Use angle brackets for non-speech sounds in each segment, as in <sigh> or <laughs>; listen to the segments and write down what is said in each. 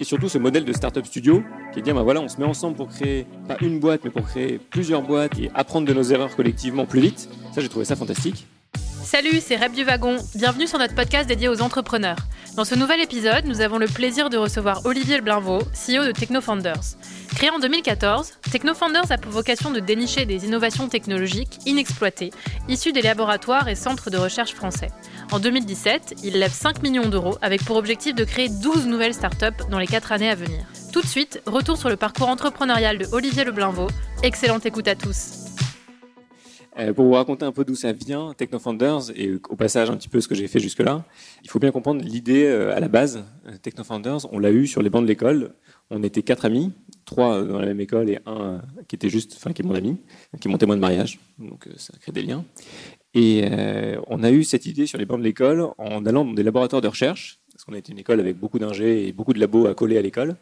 Et surtout ce modèle de startup studio qui est de dire, bah voilà, on se met ensemble pour créer pas une boîte, mais pour créer plusieurs boîtes et apprendre de nos erreurs collectivement plus vite. Ça, j'ai trouvé ça fantastique. Salut, c'est Rep du Wagon. Bienvenue sur notre podcast dédié aux entrepreneurs. Dans ce nouvel épisode, nous avons le plaisir de recevoir Olivier Blinvaux, CEO de TechnoFounders. Créé en 2014, TechnoFounders a pour vocation de dénicher des innovations technologiques inexploitées, issues des laboratoires et centres de recherche français. En 2017, il lève 5 millions d'euros avec pour objectif de créer 12 nouvelles startups dans les 4 années à venir. Tout de suite, retour sur le parcours entrepreneurial de Olivier Leblinvaux. Excellente écoute à tous. Euh, pour vous raconter un peu d'où ça vient, TechnoFounders, et au passage un petit peu ce que j'ai fait jusque-là, il faut bien comprendre l'idée euh, à la base. Euh, TechnoFounders, on l'a eu sur les bancs de l'école. On était quatre amis, trois dans la même école et un qui était juste, enfin qui est mon ami, qui est mon témoin de mariage. Donc ça crée des liens. Et on a eu cette idée sur les bancs de l'école en allant dans des laboratoires de recherche, parce qu'on était une école avec beaucoup d'ingés et beaucoup de labos à coller à l'école.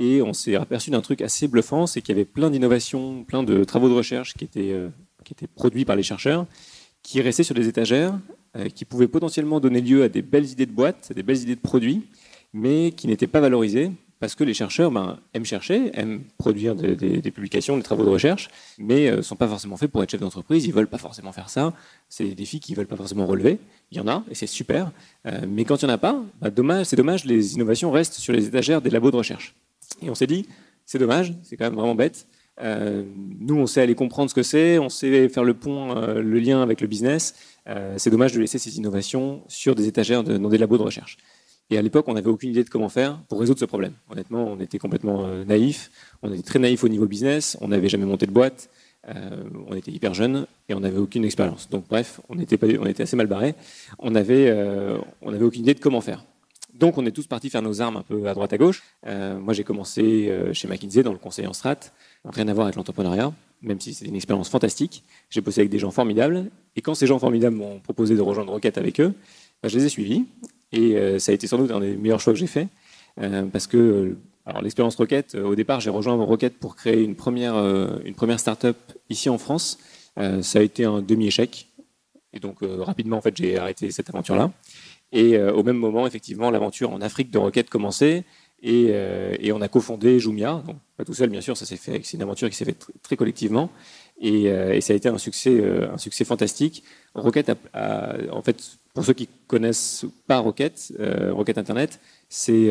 Et on s'est aperçu d'un truc assez bluffant, c'est qu'il y avait plein d'innovations, plein de travaux de recherche qui étaient qui étaient produits par les chercheurs, qui restaient sur des étagères, euh, qui pouvaient potentiellement donner lieu à des belles idées de boîtes, à des belles idées de produits, mais qui n'étaient pas valorisées parce que les chercheurs ben, aiment chercher, aiment produire des, publications, des travaux de recherche, mais ne euh, sont pas forcément faits pour être chef d'entreprise, ils veulent pas forcément faire ça, c'est des défis qu'ils veulent pas forcément relever, il y en a, et c'est super, euh, mais quand il n'y en a pas, ben, c'est dommage, les innovations restent sur les étagères des labos de recherche. Et on s'est dit, c'est dommage, c'est quand même vraiment bête, euh, nous, on sait aller comprendre ce que c'est, on sait faire le pont, euh, le lien avec le business. Euh, c'est dommage de laisser ces innovations sur des étagères dans des labos de recherche. Et à l'époque, on n'avait aucune idée de comment faire pour résoudre ce problème. Honnêtement, on était complètement naïf. On était très naïf au niveau business. On n'avait jamais monté de boîte. on était hyper jeunes et on n'avait aucune expérience. Donc, bref, on était, assez mal barrés. On n'avait aucune idée de comment faire. Donc, on est tous partis faire nos armes un peu à droite à gauche. moi, j'ai commencé chez McKinsey dans le conseil en strat rien à voir avec l'entrepreneuriat, même si c'est une expérience fantastique. J'ai bossé avec des gens formidables, et quand ces gens formidables m'ont proposé de rejoindre Rocket avec eux, bah, je les ai suivis, et euh, ça a été sans doute un des meilleurs choix que j'ai fait, euh, parce que alors l'expérience Rocket, euh, au départ, j'ai rejoint Rocket pour créer une première, une première start-up ici en France. ça a été un demi-échec, et donc rapidement, en fait, j'ai arrêté cette aventure-là. Et au même moment, effectivement, l'aventure en Afrique de Rocket commençait. Euh, et, on a cofondé Jumia, donc pas tout seul bien sûr, ça s'est fait, c'est une aventure qui s'est faite très collectivement, euh, et, ça a été un succès, euh, un succès fantastique. Rocket, a, en fait, pour ceux qui connaissent pas Rocket, Rocket Internet, c'est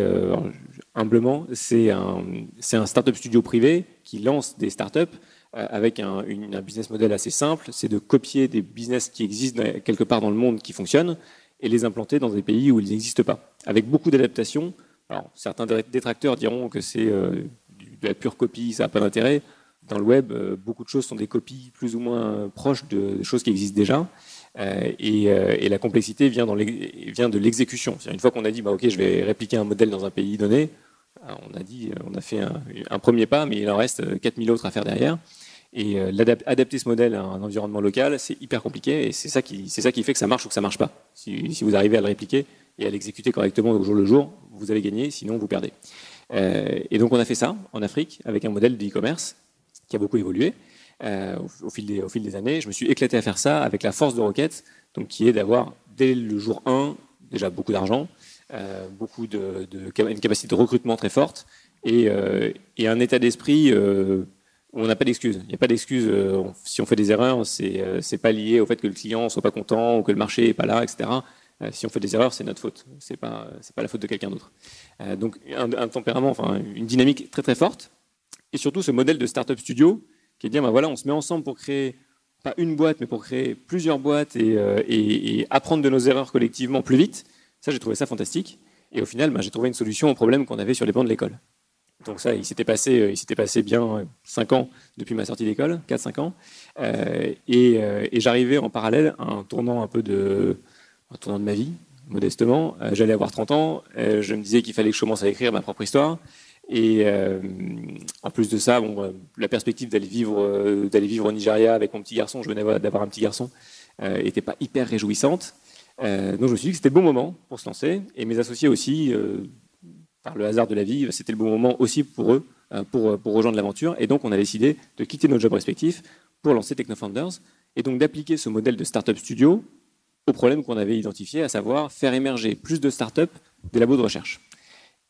humblement, c'est un, c'est un startup studio privé qui lance des startups avec un, un business model assez simple, c'est de copier des business qui existent quelque part dans le monde qui fonctionnent et les implanter dans des pays où ils n'existent pas, avec beaucoup d'adaptations alors, certains détracteurs diront que c'est euh, de la pure copie, ça n'a pas d'intérêt. Dans le web, euh, beaucoup de choses sont des copies plus ou moins proches de choses qui existent déjà. Euh, et, la complexité vient, de l'exécution. Une fois qu'on a dit, bah, OK, je vais répliquer un modèle dans un pays donné, on a dit, on a fait un, premier pas, mais il en reste 4000 autres à faire derrière. Et adapter ce modèle à un environnement local, c'est hyper compliqué, et c'est ça, qui, fait que ça marche ou que ça marche pas. Si vous arrivez à le répliquer et à l'exécuter correctement au jour le jour, vous avez gagné, sinon vous perdez. Euh, et donc on a fait ça en Afrique avec un modèle d'e-commerce qui a beaucoup évolué euh, au, fil des, années. Je me suis éclaté à faire ça avec la force de Rocket, donc qui est d'avoir dès le jour 1 déjà beaucoup d'argent, euh, beaucoup de, une capacité de recrutement très forte et, un état d'esprit où on n'a pas d'excuses. Il n'y a pas d'excuses si on fait des erreurs, c'est n'est pas lié au fait que le client soit pas content ou que le marché n'est pas là, etc. Euh, si on fait des erreurs, c'est notre faute. C'est pas c'est pas la faute de quelqu'un d'autre. Euh, donc un, tempérament, enfin une dynamique très très forte, et surtout ce modèle de startup studio qui est de dire, ben voilà, on se met ensemble pour créer pas une boîte, mais pour créer plusieurs boîtes et, euh, apprendre de nos erreurs collectivement plus vite. Ça, j'ai trouvé ça fantastique. Et au final, ben, j'ai trouvé une solution au problème qu'on avait sur les bancs de l'école. Donc ça, il s'était passé, il s'était passé bien 5 ans depuis ma sortie d'école, 4-5 ans. Et, et j'arrivais en parallèle à un tournant un peu de, en tournant de ma vie, modestement. Euh, j'allais avoir 30 ans, euh, je me disais qu'il fallait que je commence à écrire ma propre histoire. Et euh, en plus de ça, la perspective d'aller vivre, d'aller vivre au Nigeria avec mon petit garçon, je venais d'avoir un petit garçon, n'était pas hyper réjouissante. donc je me suis dit que c'était le bon moment pour se lancer. Et mes associés aussi, par le hasard de la vie, c'était le bon moment aussi pour eux, pour, rejoindre l'aventure. Et donc on a décidé de quitter nos jobs respectifs pour lancer TechnoFounders et donc d'appliquer ce modèle de startup studio au problème qu'on avait identifié, à savoir faire émerger plus de startups des labos de recherche.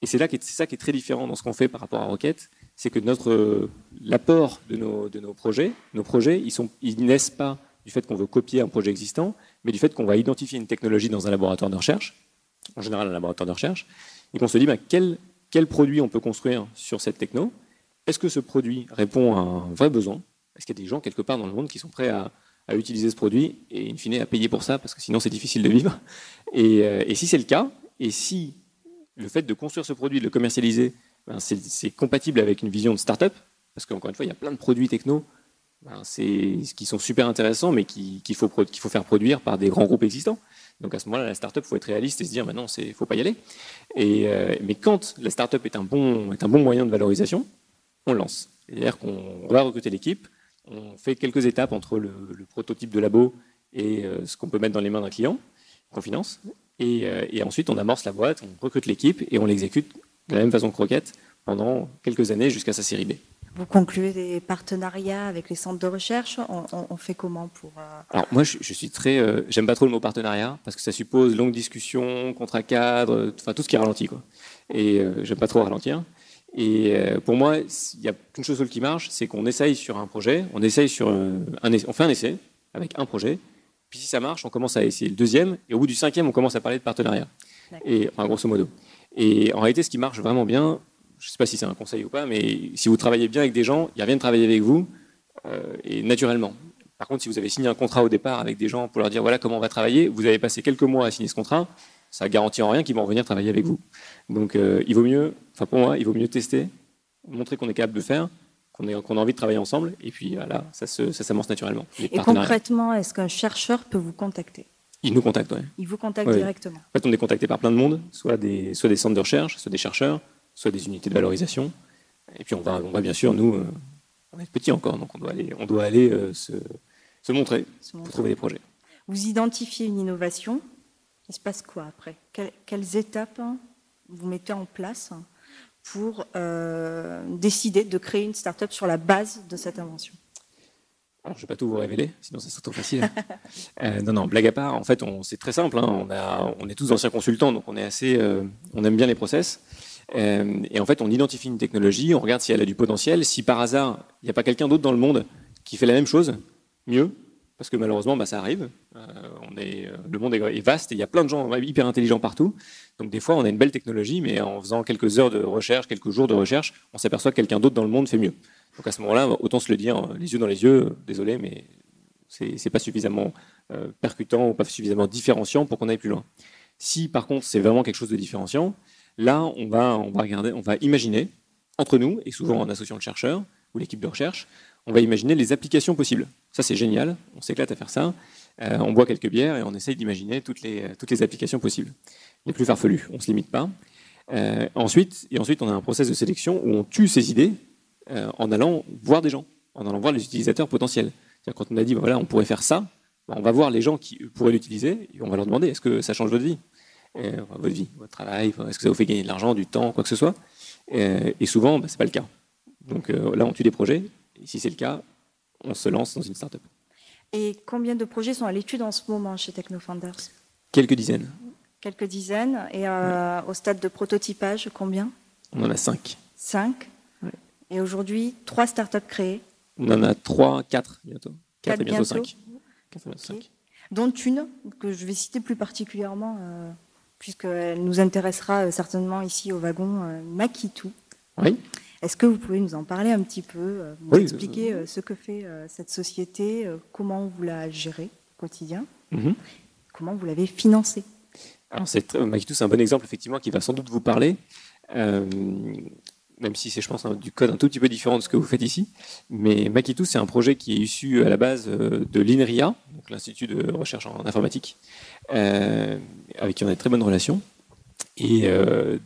Et c'est là c'est ça qui est très différent dans ce qu'on fait par rapport à Rocket, c'est que notre l'apport de nos, de nos projets, nos projets, ils sont ils naissent pas du fait qu'on veut copier un projet existant, mais du fait qu'on va identifier une technologie dans un laboratoire de recherche, en général un laboratoire de recherche, et qu'on se dit bah, quel, quel produit on peut construire sur cette techno? Est-ce que ce produit répond à un vrai besoin? Est-ce qu'il y a des gens quelque part dans le monde qui sont prêts à, à utiliser ce produit et in fine à payer pour ça parce que sinon c'est difficile de vivre. Et, euh, si c'est le cas, et si le fait de construire ce produit, de le commercialiser, ben c'est compatible avec une vision de start-up, parce qu'encore une fois, il y a plein de produits techno ben qui sont super intéressants, mais qu'il faut, faire produire par des grands groupes existants. Donc à ce moment-là, la start-up, il faut être réaliste et se dire, bah il ne faut pas y aller. Et, euh, mais quand la start-up est bon, est un bon moyen de valorisation, on lance. C'est-à-dire qu'on va recruter l'équipe, on fait quelques étapes entre le, prototype de labo et euh, ce qu'on peut mettre dans les mains d'un client qu'on finance. Euh, et, ensuite, on amorce la boîte, on recrute l'équipe et on l'exécute de la même façon que Rocket pendant quelques années jusqu'à sa série B. Vous concluez des partenariats avec les centres de recherche on, fait comment pour euh, Alors moi, je, suis très, j'aime pas trop le mot partenariat parce que ça suppose longue discussion, contrat cadre, enfin tout ce qui ralentit quoi. Et j'aime pas trop ralentir. Et euh, pour moi, il y a une chose seule qui marche, c'est qu'on essaye sur un projet, on essaye sur un, on fait un essai avec un projet, puis si ça marche, on commence à essayer le deuxième, et au bout du cinquième, on commence à parler de partenariat. Et enfin, grosso modo. Et en réalité, ce qui marche vraiment bien, je ne sais pas si c'est un conseil ou pas, mais si vous travaillez bien avec des gens, ils reviennent travailler avec vous, euh, et naturellement. Par contre, si vous avez signé un contrat au départ avec des gens pour leur dire voilà comment on va travailler, vous avez passé quelques mois à signer ce contrat, ça garantit en rien qu'ils vont revenir travailler avec vous. Donc euh, il vaut mieux, enfin pour moi, il vaut mieux tester, montrer qu'on est capable de faire, qu'on a envie de travailler ensemble, et puis voilà, ça, ça s'amorce naturellement. Et concrètement, est-ce qu'un chercheur peut vous contacter? Il nous contacte, oui. Il vous contacte directement En fait, on est contacté par plein de monde, soit des, soit des centres de recherche, soit des chercheurs, soit des unités de valorisation. Et puis on va, on va bien sûr, nous, euh, on est petits encore, donc on doit aller, on doit aller euh, se, se, montrer pour trouver des projets. Vous identifiez une innovation, il se passe quoi après? Quelles, étapes hein, vous mettez en place pour euh, décider de créer une start-up sur la base de cette invention? Je ne vais pas tout vous révéler, sinon ça serait trop facile. <laughs> Euh, non, non, blague à part, en fait, c'est très simple. Hein. on, est tous anciens consultants, donc on est assez, euh, on aime bien les process. et en fait, on identifie une technologie, on regarde si elle a du potentiel. Si par hasard, il n'y a pas quelqu'un d'autre dans le monde qui fait la même chose, mieux, parce que malheureusement, bah, ça arrive. Euh, on est, euh, le monde est, vaste et il y a plein de gens hyper intelligents partout. Donc des fois, on a une belle technologie, mais en faisant quelques heures de recherche, quelques jours de recherche, on s'aperçoit que quelqu'un d'autre dans le monde fait mieux. Donc à ce moment-là, autant se le dire euh, les yeux dans les yeux, désolé, mais c'est pas suffisamment percutant ou pas suffisamment différenciant pour qu'on aille plus loin. Si par contre c'est vraiment quelque chose de différenciant, là on va, on va regarder, on va imaginer entre nous et souvent en associant le chercheur ou l'équipe de recherche, on va imaginer les applications possibles. Ça, c'est génial. On s'éclate à faire ça. Euh, on boit quelques bières et on essaye d'imaginer toutes les, les applications possibles. Les plus farfelues, on ne se limite pas. Euh, ensuite, et ensuite, on a un process de sélection où on tue ces idées euh, en allant voir des gens, en allant voir les utilisateurs potentiels. Quand on a dit, bah, voilà, on pourrait faire ça, bah, on va voir les gens qui pourraient l'utiliser et on va leur demander, est-ce que ça change votre vie? Votre vie, votre travail, est-ce que ça vous fait gagner de l'argent, du temps, quoi que ce soit? Et souvent, bah, ce n'est pas le cas. Donc là, on tue des projets si c'est le cas, on se lance dans une startup. Et combien de projets sont à l'étude en ce moment chez TechnoFounders? Quelques dizaines. Quelques dizaines. Et euh, au stade de prototypage, combien? On en a cinq. Cinq Et aujourd'hui, trois startups créées On en a trois, quatre bientôt. Quatre, et bientôt, cinq. Dont une que je vais citer plus particulièrement, euh, puisqu'elle nous intéressera euh, certainement ici au wagon, euh, Makitu. Oui. Est-ce que vous pouvez nous en parler un petit peu, euh, nous expliquer euh, ce que fait euh, cette société, comment vous la gérez au quotidien, mhm. comment vous l'avez financée Alors, c'est c'est un bon exemple effectivement qui va sans doute vous parler, même si c'est, je pense, du code un tout petit peu différent de ce que vous faites ici. Mais Makitou, c'est un projet qui est issu à la base de l'INRIA, l'Institut de recherche en informatique, avec qui on a de très bonnes relations. Et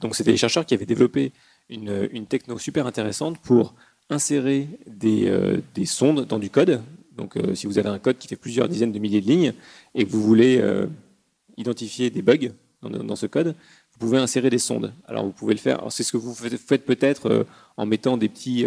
donc, c'était les chercheurs qui avaient développé une, techno super intéressante pour insérer des, euh, sondes dans du code. Donc, euh, si vous avez un code qui fait plusieurs dizaines de milliers de lignes et que vous voulez euh, identifier des bugs dans, ce code, vous pouvez insérer des sondes. Alors, vous pouvez le faire. C'est ce que vous faites peut-être en mettant des petits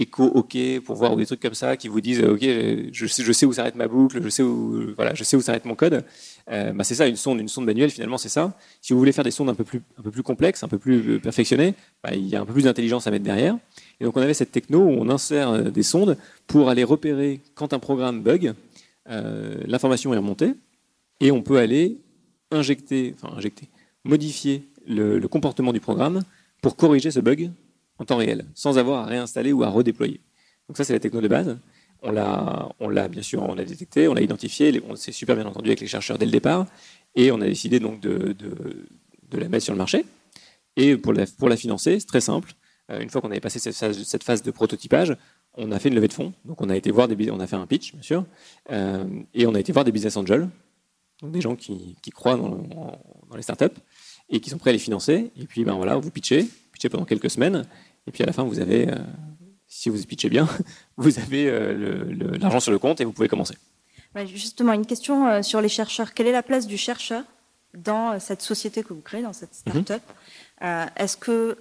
écho OK pour voir des trucs comme ça qui vous disent OK, je sais, où s'arrête ma boucle, je sais où voilà, je sais où s'arrête mon code. Euh, bah c'est ça une sonde, une sonde manuelle finalement c'est ça. Si vous voulez faire des sondes un peu plus un peu plus complexes, un peu plus euh, perfectionnées, bah, il y a un peu plus d'intelligence à mettre derrière. Et donc on avait cette techno où on insère euh, des sondes pour aller repérer quand un programme bug, l'information est remontée et on peut aller injecter, enfin injecter, modifier le comportement du programme pour corriger ce bug en temps réel, sans avoir à réinstaller ou à redéployer. Donc ça, c'est la techno de base. On l'a, on l'a bien sûr, on l'a détecté, on l'a identifié, on s'est super bien entendu avec les chercheurs dès le départ, et on a décidé donc de, la mettre sur le marché. Et pour la, financer, c'est très simple. Euh, une fois qu'on avait passé cette phase, de prototypage, on a fait une levée de fonds. Donc on a été voir des, on a fait un pitch, bien sûr, euh, et on a été voir des business angels, donc des gens qui, qui croient dans, dans, les startups et qui sont prêts à les financer. Et puis ben voilà, vous pitchez, pitchez pendant quelques semaines, et puis à la fin, vous avez, euh, si vous pitchez bien, <laughs> vous avez euh, l'argent sur le compte et vous pouvez commencer. Justement, une question euh, sur les chercheurs. Quelle est la place du chercheur dans cette société que vous créez, dans cette mhm. start-up? Est-ce que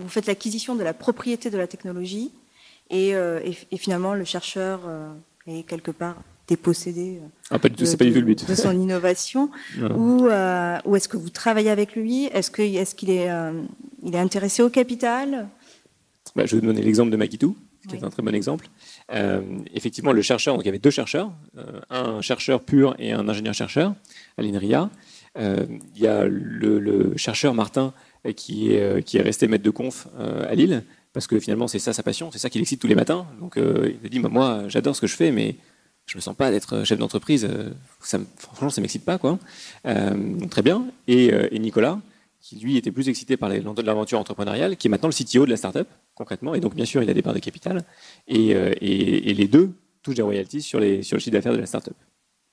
vous faites l'acquisition de la propriété de la technologie et, et, et finalement le chercheur est quelque part dépossédé ah, pas du tout, de, pas du tout le but. de son <laughs> innovation ou, ou est-ce que vous travaillez avec lui? Est-ce qu'il est, qu'il est, il est intéressé au capital? Bah, je vais vous donner l'exemple de Makitou, qui oui. est un très bon exemple. Euh, effectivement, le chercheur, donc il y avait deux chercheurs, euh, un chercheur pur et un ingénieur-chercheur à l'INRIA. Euh, il y a le, le chercheur Martin qui est, qui est, resté maître de conf à Lille, parce que finalement c'est ça sa passion, c'est ça qui l'excite tous les matins. Donc il a dit, bah, moi j'adore ce que je fais, mais je me sens pas d'être chef d'entreprise, ça, franchement ça m'excite pas. quoi. très bien. Et, et Nicolas, qui lui était plus excité par l'aventure entrepreneuriale, qui est maintenant le CTO de la startup, concrètement. Et donc, bien sûr, il a des parts de capital. Et, euh, les deux touchent des royalties sur, le chiffre d'affaires de la startup.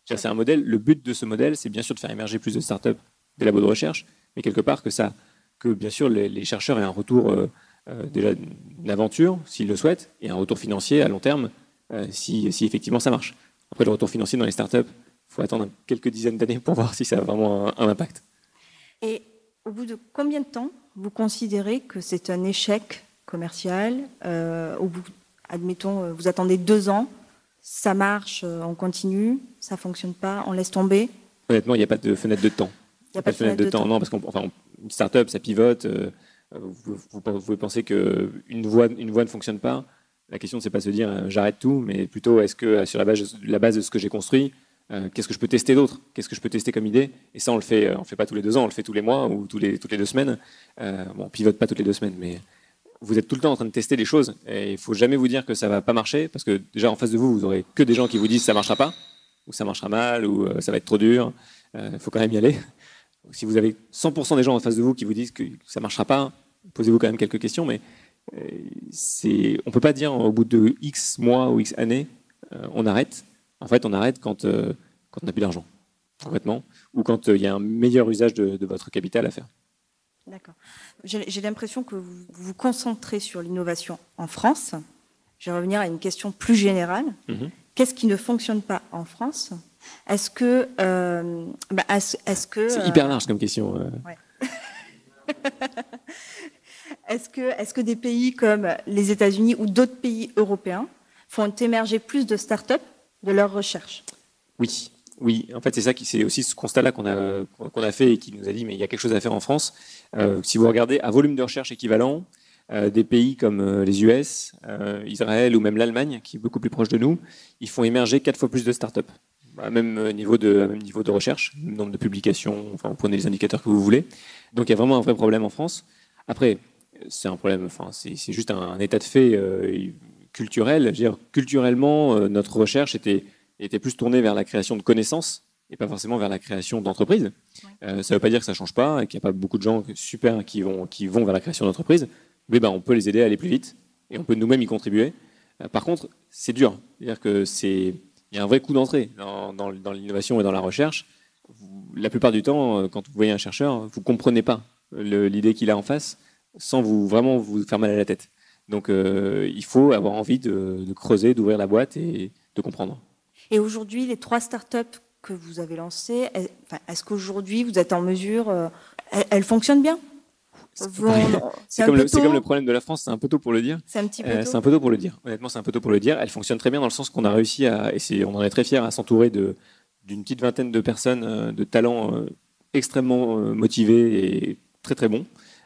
C'est un modèle. Le but de ce modèle, c'est bien sûr de faire émerger plus de startups des labos de recherche, mais quelque part que ça, que bien sûr les, chercheurs aient un retour euh, euh, déjà d'aventure, s'ils le souhaitent, et un retour financier à long terme, euh, si, effectivement ça marche. Après, le retour financier dans les startups, il faut attendre quelques dizaines d'années pour <laughs> voir si ça a vraiment un, impact. Au bout de combien de temps vous considérez que c'est un échec commercial euh, au bout, Admettons, euh, vous attendez deux ans, ça marche, euh, on continue, ça fonctionne pas, on laisse tomber? Honnêtement, il n'y a pas de fenêtre de temps. Il n'y a pas de fenêtre, de, de temps. temps. Non, parce qu'une enfin, start-up, ça pivote. Euh, vous, vous, vous, pouvez penser qu'une voie, une voie ne fonctionne pas? La question, c'est pas de se dire euh, j'arrête tout, mais plutôt est-ce que sur la base, la base de ce que j'ai construit, euh, qu'est-ce que je peux tester d'autre? Qu'est-ce que je peux tester comme idée? Et ça, on le fait, euh, on le fait pas tous les deux ans, on le fait tous les mois ou les, toutes les deux semaines. Euh, bon, on pivote pas toutes les deux semaines, mais vous êtes tout le temps en train de tester des choses et il faut jamais vous dire que ça va pas marcher parce que déjà en face de vous, vous aurez que des gens qui vous disent ça marchera pas ou ça marchera mal ou euh, ça va être trop dur. Il faut quand même y aller. Si vous avez 100% des gens en face de vous qui vous disent que ça marchera pas, posez-vous quand même quelques questions, mais c'est, on peut pas dire au bout de X mois ou X années, on arrête en fait, on arrête quand, euh, quand on n'a plus d'argent, complètement, ou quand euh, il y a un meilleur usage de, de votre capital à faire. D'accord. J'ai l'impression que vous vous concentrez sur l'innovation en France. Je vais revenir à une question plus générale. -hmm. Qu'est-ce qui ne fonctionne pas en France? Est-ce que, euh, bah, est-ce, est que c'est hyper large comme question. Ouais. <laughs> est-ce que, est-ce que des pays comme les États-Unis ou d'autres pays européens font émerger plus de start-up de leur recherche. Oui, oui. En fait, c'est ça qui, c'est aussi ce constat-là qu'on a qu'on a fait et qui nous a dit mais il y a quelque chose à faire en France. Euh, si vous regardez à volume de recherche équivalent, euh, des pays comme euh, les US, Israël ou même l'Allemagne, qui est beaucoup plus proche de nous, ils font émerger quatre fois plus de startups. À même niveau de, à même niveau de recherche, nombre de publications, enfin, prenez les indicateurs que vous voulez. Donc il y a vraiment un vrai problème en France. Après, c'est un problème, enfin, c'est juste un, état de fait culturel. Dire, culturellement, euh, notre recherche était, était plus tournée vers la création de connaissances et pas forcément vers la création d'entreprises. Ouais. Euh, ça ne veut pas dire que ça change pas et qu'il n'y a pas beaucoup de gens super qui vont, qui vont vers la création d'entreprises, mais ben, on peut les aider à aller plus vite et on peut nous-mêmes y contribuer. Euh, par contre, c'est dur. C'est-à-dire que c'est il y a un vrai coup d'entrée dans, dans, dans l'innovation et dans la recherche. Vous, la plupart du temps, quand vous voyez un chercheur, vous comprenez pas l'idée qu'il a en face sans vous vraiment vous faire mal à la tête. Donc euh, il faut avoir envie de, de creuser, d'ouvrir la boîte et de comprendre. Et aujourd'hui, les trois startups que vous avez lancées, est-ce qu'aujourd'hui vous êtes en mesure, euh, elles, elles, fonctionnent bien? <laughs> C'est comme, le- comme problème de la France, c'est un peu tôt pour le dire. C'est un petit peu Euh, tôt. c'est un peu tôt pour le dire. Honnêtement, c'est un peu tôt pour le dire. Elle fonctionne très bien dans le sens qu'on a réussi à, et on en est très fiers, à s'entourer de d'une petite vingtaine de personnes de talents extrêmement motivés et très très bons,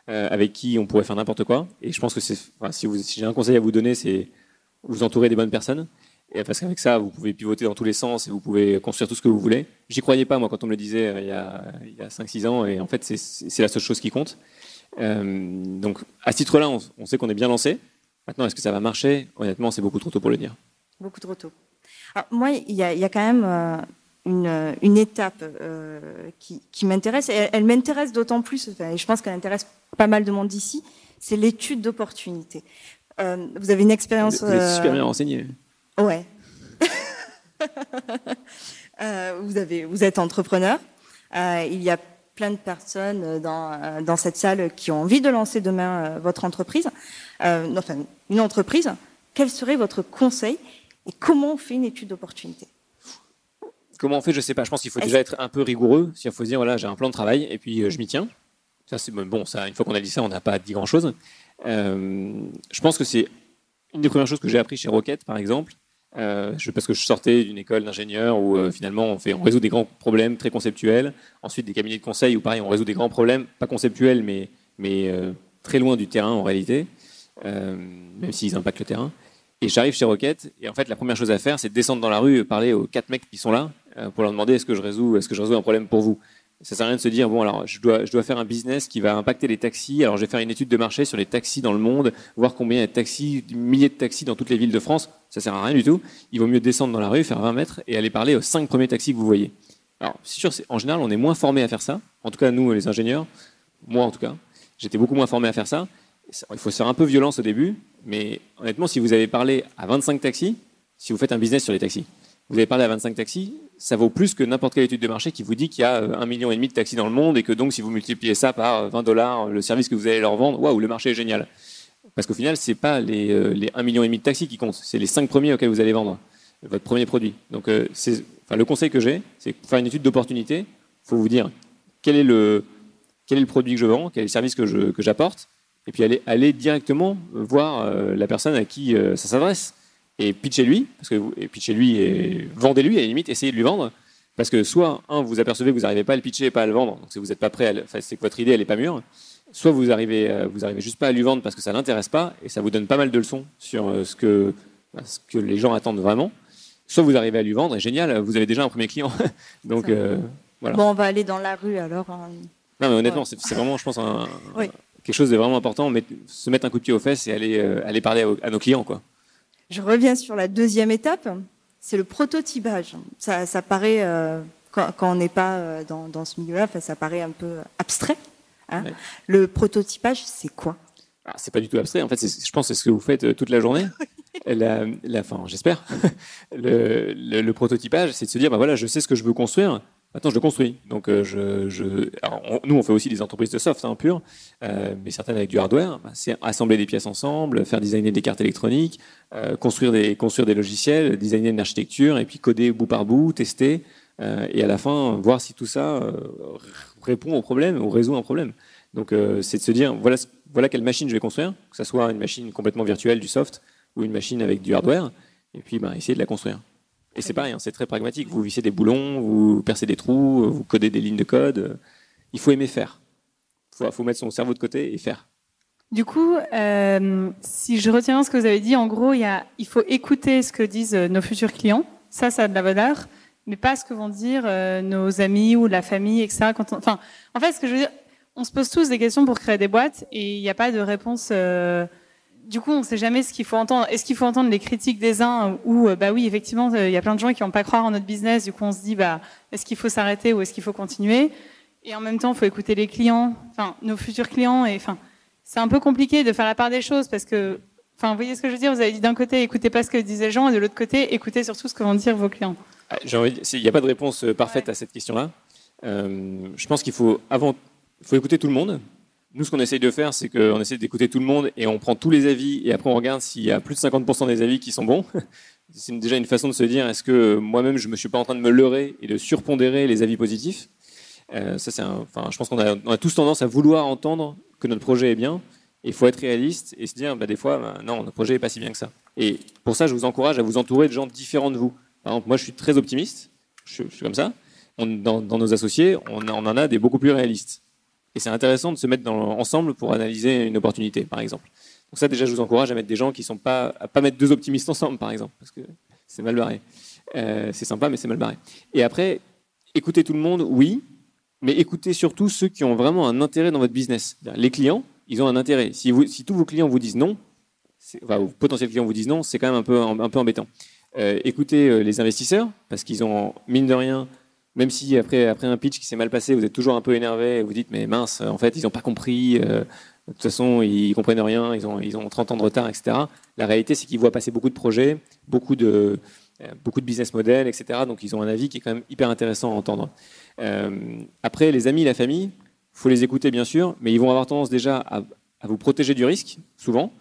euh, avec qui on pourrait faire n'importe quoi. Et je pense que si, j'ai un conseil à vous donner, c'est vous entourer des bonnes personnes. Parce qu'avec ça, vous pouvez pivoter dans tous les sens et vous pouvez construire tout ce que vous voulez. J'y croyais pas, moi, quand on me le disait euh, il y a, il y a 5-6 ans. Et en fait, c'est- la seule chose qui compte. Euh, donc, à ce titre-là, on, sait qu'on est bien lancé. Maintenant, est-ce que ça va marcher? Honnêtement, c'est beaucoup trop tôt pour le dire. Beaucoup trop tôt. Moi, il y, a, quand même une, une étape euh, qui, qui m'intéresse. Et elle, elle m'intéresse d'autant plus, enfin, et je pense qu'elle intéresse pas mal de monde ici, c'est l'étude d'opportunité. Euh, vous avez une expérience. Vous êtes euh, super bien renseigné. Ouais. <laughs> Euh, vous, avez, vous êtes entrepreneur. Euh, il y a plein de personnes dans, euh, dans cette salle qui ont envie de lancer demain euh, votre entreprise, euh, enfin une entreprise. Quel serait votre conseil et comment on fait une étude d'opportunité? Comment on fait Je sais pas. Je pense qu'il faut déjà être un peu rigoureux. Il faut se dire voilà, j'ai un plan de travail et puis euh, je m'y tiens. Ça, c'est bon. Ça, une fois qu'on a dit ça, on n'a pas dit grand chose. je pense que c'est une des premières choses que j'ai appris chez Rocket, par exemple. Euh, je- parce que je sortais d'une école d'ingénieur où euh, finalement on, fait, on résout des grands problèmes très conceptuels. Ensuite, des cabinets de conseil où pareil, on résout des grands problèmes, pas conceptuels, mais, mais euh, très loin du terrain en réalité, euh, même s'ils impactent le terrain. Et j'arrive chez Rocket, et en fait, la première chose à faire, c'est de descendre dans la rue, parler aux quatre mecs qui sont là, euh, pour leur demander est-ce que je résous, est-ce que je résous un problème pour vous? Ça sert à rien de se dire bon alors je dois, je dois faire un business qui va impacter les taxis. Alors je vais faire une étude de marché sur les taxis dans le monde, voir combien il y a de taxis, milliers de taxis dans toutes les villes de France. Ça sert à rien du tout. Il vaut mieux descendre dans la rue, faire 20 mètres et aller parler aux cinq premiers taxis que vous voyez. Alors c'est sûr, en général on est moins formé à faire ça. En tout cas nous les ingénieurs, moi en tout cas, j'étais beaucoup moins formé à faire ça. Il faut faire un peu violence au début, mais honnêtement si vous avez parlé à 25 taxis, si vous faites un business sur les taxis, vous avez parlé à 25 taxis, ça vaut plus que n'importe quelle étude de marché qui vous dit qu'il y a euh, un million et demi de taxis dans le monde et que donc si vous multipliez ça par euh, 20 dollars, le service que vous allez leur vendre, waouh, le marché est génial. Parce qu'au final, c'est pas les, euh, les 1 million et demi de taxis qui comptent, c'est les 5 premiers auxquels vous allez vendre votre premier produit. Donc euh, le conseil que j'ai, c'est faire une étude d'opportunité. Il faut vous dire quel est le quel est le produit que je vends, quel est le service que je- que j'apporte, et puis aller, aller directement voir euh, la personne à qui euh, ça s'adresse et pitchez-lui, parce que pitchez-lui et vendez-lui à la limite, essayez de lui vendre, parce que soit un, vous apercevez que vous n'arrivez pas à le pitcher et pas à le vendre, donc si vous n'êtes pas prêt, à le- enfin, c'est que votre idée elle est pas mûre, soit vous arrivez, euh, vous arrivez juste pas à lui vendre parce que ça l'intéresse pas et ça vous donne pas mal de leçons sur euh, ce que ce que les gens attendent vraiment, soit vous arrivez à lui vendre et génial, vous avez déjà un premier client, <laughs> donc euh, voilà. Bon, on va aller dans la rue alors. hein. Non, mais honnêtement, Ouais. c'est vraiment, je pense, un- Oui. quelque chose de vraiment important, se mettre un coup de pied aux fesses et aller, aller parler à, à nos clients, quoi. Je reviens sur la deuxième étape, c'est le prototypage. Ça, ça paraît, euh, quand, quand on n'est pas euh, dans, dans ce milieu-là, ça paraît un peu abstrait. hein. Ouais. Le prototypage, c'est quoi? Ah, c'est pas du tout abstrait. En fait, je pense que c'est ce que vous faites euh, toute la journée. <laughs> la, la, enfin, j'espère. <laughs> le, le- le prototypage, c'est de se dire, bah voilà, je sais ce que je veux construire. Maintenant, je le construis. Donc, euh, on- nous, on fait aussi des entreprises de soft, hein, pur, euh, mais certaines avec du hardware. Bah, c'est assembler des pièces ensemble, faire designer des cartes électroniques, euh, construire des, logiciels, designer une architecture, et puis coder bout par bout, tester, et à la fin, voir si tout ça répond au problème ou résout un problème. Donc, c'est de se dire, voilà quelle machine je vais construire, que ce soit une machine complètement virtuelle, du soft, ou une machine avec du hardware, et puis bah, essayer de la construire. Et c'est pareil, hein, c'est très pragmatique. Vous vissez des boulons, vous percez des trous, vous codez des lignes de code. Il faut aimer faire. Il faut, faut mettre son cerveau de côté et faire. Du coup, euh, si je retiens ce que vous avez dit, en gros, il, y a, il faut écouter ce que disent euh, nos futurs clients. Ça, ça a de la valeur, mais pas ce que vont dire euh, nos amis ou la famille, etc. Quand on- enfin, en fait, ce que je veux dire, on se pose tous des questions pour créer des boîtes et il n'y a pas de réponse. euh, du coup, on ne sait jamais ce qu'il faut entendre. Est-ce qu'il faut entendre les critiques des uns ou, euh, bah oui, effectivement, il y a plein de gens qui vont pas croire en notre business. Du coup, on se dit, bah, est-ce qu'il faut s'arrêter ou est-ce qu'il faut continuer? Et en même temps, il faut écouter les clients, enfin, nos futurs clients. Et enfin, c'est un peu compliqué de faire la part des choses parce que, enfin, vous voyez ce que je veux dire? Vous avez dit d'un côté, écoutez pas ce que disent les gens, et de l'autre côté, écoutez surtout ce que vont dire vos clients. Ah, Il n'y a pas de réponse euh, parfaite à cette question-là. Euh, je pense qu'il faut avant, faut écouter tout le monde. Nous, ce qu'on essaye de faire, c'est qu'on essaie d'écouter tout le monde et on prend tous les avis et après on regarde s'il y a plus de 50% des avis qui sont bons. <laughs> C'est déjà une façon de se dire est-ce que moi-même je me suis pas en train de me leurrer et de surpondérer les avis positifs? Euh, ça, c'est enfin, je pense qu'on a, on a tous tendance à vouloir entendre que notre projet est bien. Il faut être réaliste et se dire, bah, des fois, bah, non, notre projet n'est pas si bien que ça. Et pour ça, je vous encourage à vous entourer de gens différents de vous. Par exemple, moi, je suis très optimiste. Je, suis comme ça. dans, nos associés, on, en a des beaucoup plus réalistes. Et c'est intéressant de se mettre ensemble pour analyser une opportunité, par exemple. Donc ça, déjà, je vous encourage à mettre des gens qui sont pas, à pas mettre deux optimistes ensemble, par exemple, parce que c'est mal barré. Euh, c'est sympa, mais c'est mal barré. Et après, écoutez tout le monde, oui, mais écoutez surtout ceux qui ont vraiment un intérêt dans votre business. Les clients, ils ont un intérêt. Si, vous, si tous vos clients vous disent non, enfin, vos potentiels clients vous disent non, c'est quand même un peu, un, peu embêtant. Euh, écoutez euh, les investisseurs, parce qu'ils ont, mine de rien, même si après, après un pitch qui s'est mal passé, vous êtes toujours un peu énervé, vous dites, mais mince, en fait, ils n'ont pas compris, euh, de toute façon, ils comprennent rien, ils ont, ils ont 30 ans de retard, etc. La réalité, c'est qu'ils voient passer beaucoup de projets, beaucoup de, beaucoup de business models, etc. Donc, ils ont un avis qui est quand même hyper intéressant à entendre. après, les amis, la famille, faut les écouter, bien sûr, mais ils vont avoir tendance déjà à vous protéger du risque, souvent.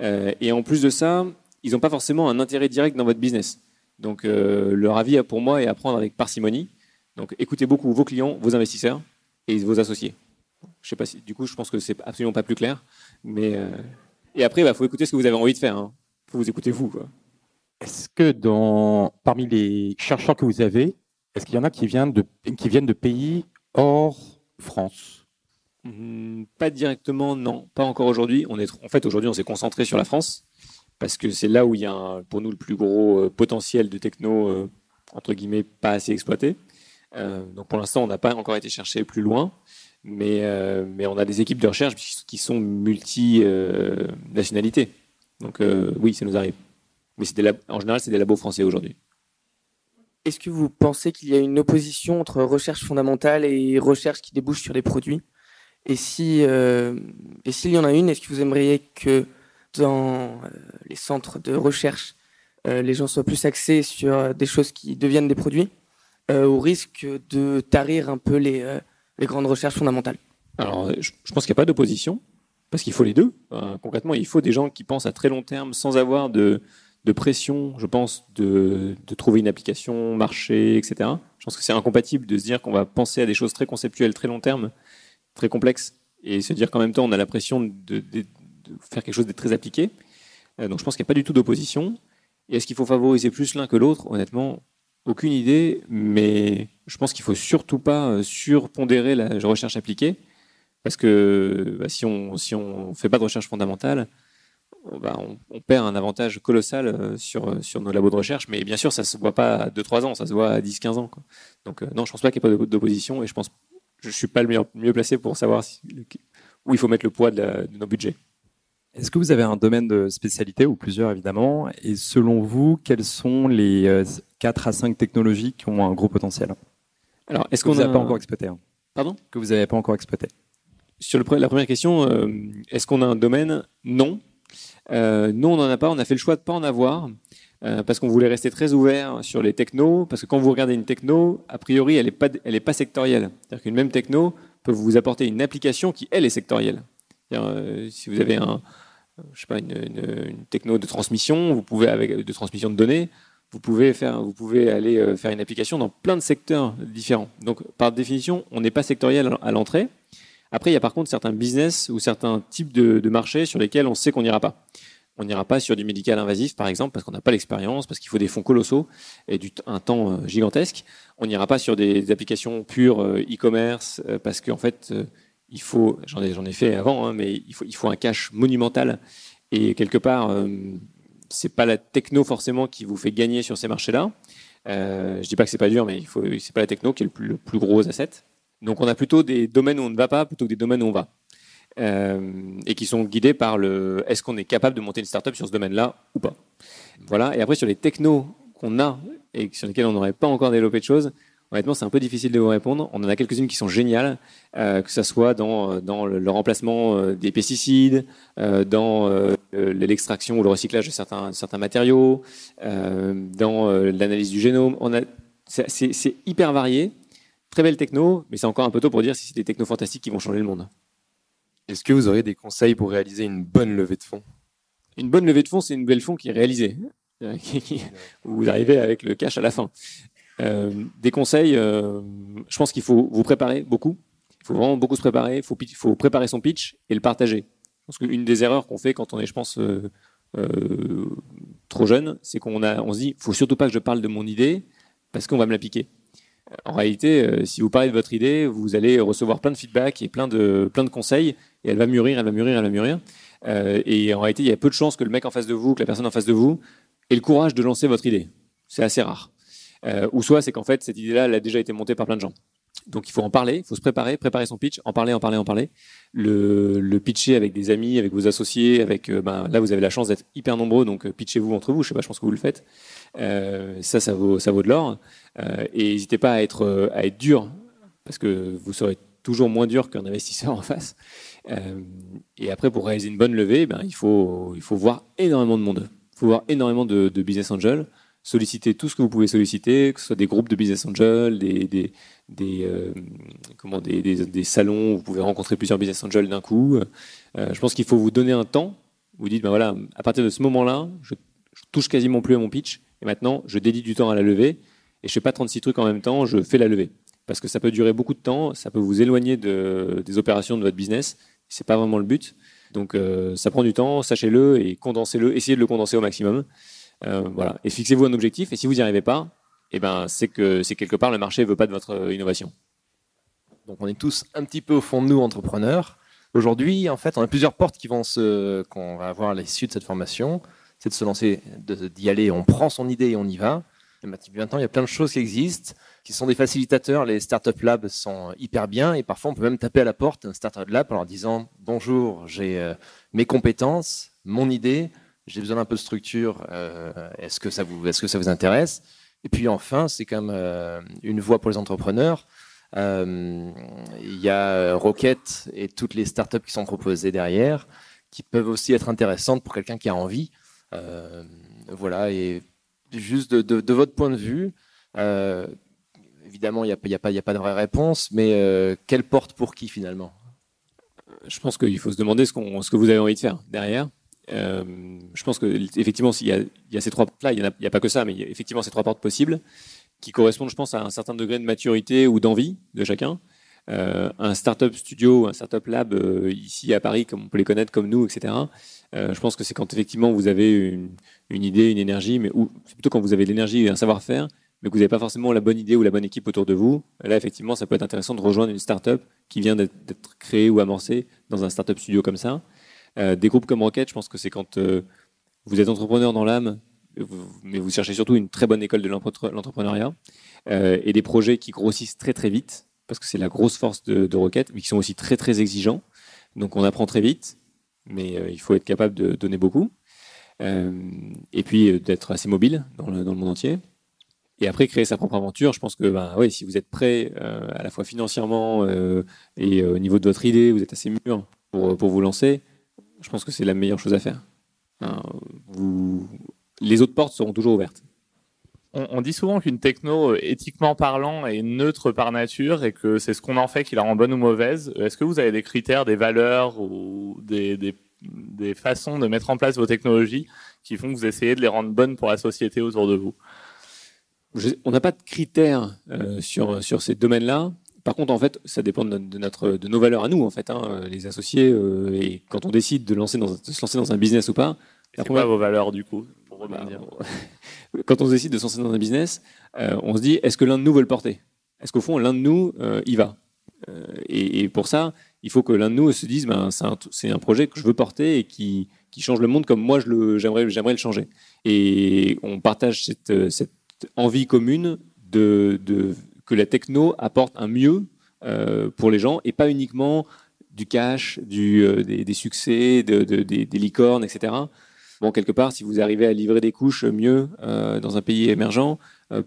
et en plus de ça, ils n'ont pas forcément un intérêt direct dans votre business. Donc, leur avis, pour moi, est à prendre avec parcimonie. Donc écoutez beaucoup vos clients, vos investisseurs et vos associés. Je sais pas si, du coup, je pense que c'est absolument pas plus clair. Mais euh, et après, il bah, faut écouter ce que vous avez envie de faire. Il hein. faut vous écouter vous. Est-ce que dans, parmi les chercheurs que vous avez, est-ce qu'il y en a qui viennent de, qui viennent de pays hors France? Hmm, Pas directement, non. Pas encore aujourd'hui. On est, en fait, aujourd'hui, on s'est concentré sur la France parce que c'est là où il y a pour nous le plus gros euh, potentiel de techno, euh, entre guillemets, pas assez exploité. Euh, donc pour l'instant, on n'a pas encore été chercher plus loin, mais, euh, mais on a des équipes de recherche qui sont multi-nationalités. donc euh, oui, ça nous arrive. Mais en général, c'est des labos français aujourd'hui. Est-ce que vous pensez qu'il y a une opposition entre recherche fondamentale et recherche qui débouche sur des produits? Et si et s'il y en a une, est-ce que vous aimeriez que dans les centres de recherche, les gens soient plus axés sur des choses qui deviennent des produits? euh, au risque de tarir un peu les, euh, grandes recherches fondamentales Alors, je, pense qu'il n'y a pas d'opposition, parce qu'il faut les deux. concrètement, il faut des gens qui pensent à très long terme sans avoir de, pression, je pense, de, trouver une application, marché, etc. Je pense que c'est incompatible de se dire qu'on va penser à des choses très conceptuelles, très long terme, très complexes, et se dire qu'en même temps, on a la pression de, faire quelque chose de très appliqué. Euh, donc je pense qu'il n'y a pas du tout d'opposition. Et est-ce qu'il faut favoriser plus l'un que l'autre? Honnêtement, aucune idée, mais je pense qu'il faut surtout pas euh, surpondérer la recherche appliquée, parce que bah, si on si on fait pas de recherche fondamentale, bah, on, perd un avantage colossal euh, sur sur nos labos de recherche. Mais bien sûr, ça se voit pas à 2-3 ans, ça se voit à 10-15 ans. Donc euh, non, je pense pas qu'il n'y ait pas d'opposition, et je pense je suis pas le mieux placé pour savoir où il faut mettre le poids de nos budgets. Est-ce que vous avez un domaine de spécialité, ou plusieurs évidemment, et selon vous, quelles sont les 4 euh, à 5 technologies qui ont un gros potentiel? Alors, est-ce qu'on n'a pas encore exploité hein Pardon? Que vous n'avez pas encore exploité Sur le, la première question, euh, est-ce qu'on a un domaine? Non. Euh, non, on n'en a pas. On a fait le choix de ne pas en avoir. parce qu'on voulait rester très ouvert sur les technos, parce que quand vous regardez une techno, a priori, elle n'est pas, elle est pas sectorielle. C'est-à-dire qu'une même techno peut vous apporter une application qui, elle, est sectorielle. si vous avez un, je sais pas, une, techno de transmission, vous pouvez avec de transmission de données, vous pouvez faire, vous pouvez aller euh, faire une application dans plein de secteurs différents. Donc, par définition, on n'est pas sectoriel à l'entrée. Après, il y a par contre certains business ou certains types de, marchés sur lesquels on sait qu'on n'ira pas. On n'ira pas sur du médical invasif, par exemple, parce qu'on n'a pas l'expérience, parce qu'il faut des fonds colossaux et un temps euh, gigantesque. On n'ira pas sur des, applications pures euh, e-commerce, parce qu'en fait, il faut, j'en ai, fait avant, hein, mais il faut, il faut un cash monumental. Et quelque part, euh, c'est pas la techno forcément qui vous fait gagner sur ces marchés-là. Euh, je dis pas que c'est pas dur, mais il faut, c'est pas la techno qui est le plus, gros asset. Donc on a plutôt des domaines où on ne va pas plutôt que des domaines où on va. Euh, et qui sont guidés par le est-ce qu'on est capable de monter une startup sur ce domaine-là ou pas? Voilà. Et après sur les technos qu'on a et sur lesquels on n'aurait pas encore développé de choses, Honnêtement, c'est un peu difficile de vous répondre. On en a quelques-unes qui sont géniales, euh, que ce soit dans, dans le, remplacement euh, des pesticides, euh, dans l'extraction ou le recyclage de certains, certains matériaux, dans l'analyse du génome. C'est hyper varié, très belle techno, mais c'est encore un peu tôt pour dire si c'est des technos fantastiques qui vont changer le monde. Est-ce que vous auriez des conseils pour réaliser une bonne levée de fonds? Une bonne levée de fonds, c'est une belle fonds qui est réalisée. <laughs> vous arrivez avec le cash à la fin. Euh, des conseils, euh, je pense qu'il faut vous préparer beaucoup. Il faut vraiment beaucoup se préparer. Il faut, préparer son pitch et le partager. Parce qu'une des erreurs qu'on fait quand on est, je pense, euh, trop jeune, c'est qu'on a, on se dit, faut surtout pas que je parle de mon idée parce qu'on va me la piquer. En réalité, si vous parlez de votre idée, vous allez recevoir plein de feedback et plein de, plein de conseils, et elle va mûrir, elle va mûrir, elle va mûrir. et en réalité, il y a peu de chances que le mec en face de vous, que la personne en face de vous, ait le courage de lancer votre idée. C'est assez rare. Ou soit c'est qu'en fait, cette idée-là, elle a déjà été montée par plein de gens. Donc il faut en parler, il faut se préparer, préparer son pitch, en parler, en parler, en parler. Le, pitcher avec des amis, avec vos associés, avec euh, ben, là vous avez la chance d'être hyper nombreux, donc euh, pitchez-vous entre vous. Je sais pas, je pense que vous le faites. Euh, ça, ça vaut, ça vaut de l'or. Euh, et n'hésitez pas à être, euh, à être dur, parce que vous serez toujours moins dur qu'un investisseur en face. et après, pour réaliser une bonne levée, ben, il faut, il faut voir énormément de monde. Il faut voir énormément de business angels solliciter tout ce que vous pouvez solliciter, que ce soit des groupes de business angels, des, euh, comment, des, des, salons où vous pouvez rencontrer plusieurs business angels d'un coup. Euh, je pense qu'il faut vous donner un temps. Vous dites, ben voilà, à partir de ce moment-là, je, je, touche quasiment plus à mon pitch, et maintenant, je dédie du temps à la levée, et je fais pas 36 trucs en même temps, je fais la levée. Parce que ça peut durer beaucoup de temps, ça peut vous éloigner de, des opérations de votre business, c'est pas vraiment le but. Donc euh, ça prend du temps, sachez-le et condensez-le, essayez de le condenser au maximum. Euh, voilà. Et fixez-vous un objectif. Et si vous n'y arrivez pas, eh ben, c'est que c'est quelque part le marché ne veut pas de votre euh, innovation. Donc on est tous un petit peu au fond de nous, entrepreneurs. Aujourd'hui, en fait, on a plusieurs portes qui vont qu'on va avoir à l'issue de cette formation. C'est de se lancer, d'y aller. On prend son idée et on y va. Et maintenant, il y a plein de choses qui existent, qui sont des facilitateurs. Les startup labs sont hyper bien et parfois on peut même taper à la porte d'un startup lab en leur disant bonjour, j'ai euh, mes compétences, mon idée, j'ai besoin d'un peu de structure, euh, est-ce que, ça vous, est que ça vous intéresse? Et puis enfin, c'est quand même euh, une voie pour les entrepreneurs. Euh, il y a Rocket et toutes les startups qui sont proposées derrière, qui peuvent aussi être intéressantes pour quelqu'un qui a envie. voilà, et juste de, votre point de vue, évidemment, il n'y a, a, pas, a pas de vraie réponse, mais quelle porte pour qui finalement? Je pense qu'il faut se demander ce, ce que vous avez envie de faire derrière. Euh, je pense que effectivement, s'il y, a ces trois portes-là, il n'y a, a, pas que ça, mais il y a effectivement ces trois portes possibles qui correspondent, je pense, à un certain degré de maturité ou d'envie de chacun. Euh, un startup studio, un startup lab euh, ici à Paris, comme on peut les connaître comme nous, etc. Euh, je pense que c'est quand effectivement vous avez une, idée, une énergie, mais ou c'est plutôt quand vous avez l'énergie et un savoir-faire, mais que vous n'avez pas forcément la bonne idée ou la bonne équipe autour de vous. Là, effectivement, ça peut être intéressant de rejoindre une startup qui vient d'être créée ou amorcée dans un startup studio comme ça. Euh, des groupes comme Rocket, je pense que c'est quand euh, vous êtes entrepreneur dans l'âme, mais vous cherchez surtout une très bonne école de l'entrepreneuriat euh, et des projets qui grossissent très très vite, parce que c'est la grosse force de, Rocket, mais qui sont aussi très très exigeants. Donc on apprend très vite, mais il faut être capable de donner beaucoup. et puis d'être assez mobile dans le, monde entier. Et après, créer sa propre aventure, je pense que ben, si vous êtes prêt à la fois financièrement et au niveau de votre idée, vous êtes assez mûr pour vous lancer, je pense que c'est la meilleure chose à faire. vous... Les autres portes seront toujours ouvertes. On, on dit souvent qu'une techno, euh, éthiquement parlant, est neutre par nature et que c'est ce qu'on en fait qui la rend bonne ou mauvaise. Est-ce que vous avez des critères, des valeurs ou des, des, des, façons de mettre en place vos technologies qui font que vous essayez de les rendre bonnes pour la société autour de vous? On n'a pas de critères euh, sur, sur ces domaines-là. Par contre, en fait, ça dépend de, notre, de nos valeurs à nous, en fait, hein, les associés. Euh, et quand on décide de, lancer dans, de se lancer dans un business ou pas. C'est quoi vos valeurs, du coup pour bah, <laughs> Quand on décide de se lancer dans un business, euh, on se dit est-ce que l'un de nous veut le porter? Est-ce qu'au fond, l'un de nous euh, y va? Euh, et, et, pour ça, il faut que l'un de nous se dise ben, c'est un, un, projet que je veux porter et qui, qui change le monde comme moi j'aimerais le changer. Et on partage cette, cette envie commune de, de que la techno apporte un mieux euh, pour les gens et pas uniquement du cash, euh, des, succès, de, de, des, licornes, etc. Bon, quelque part, si vous arrivez à livrer des couches mieux euh, dans un pays émergent,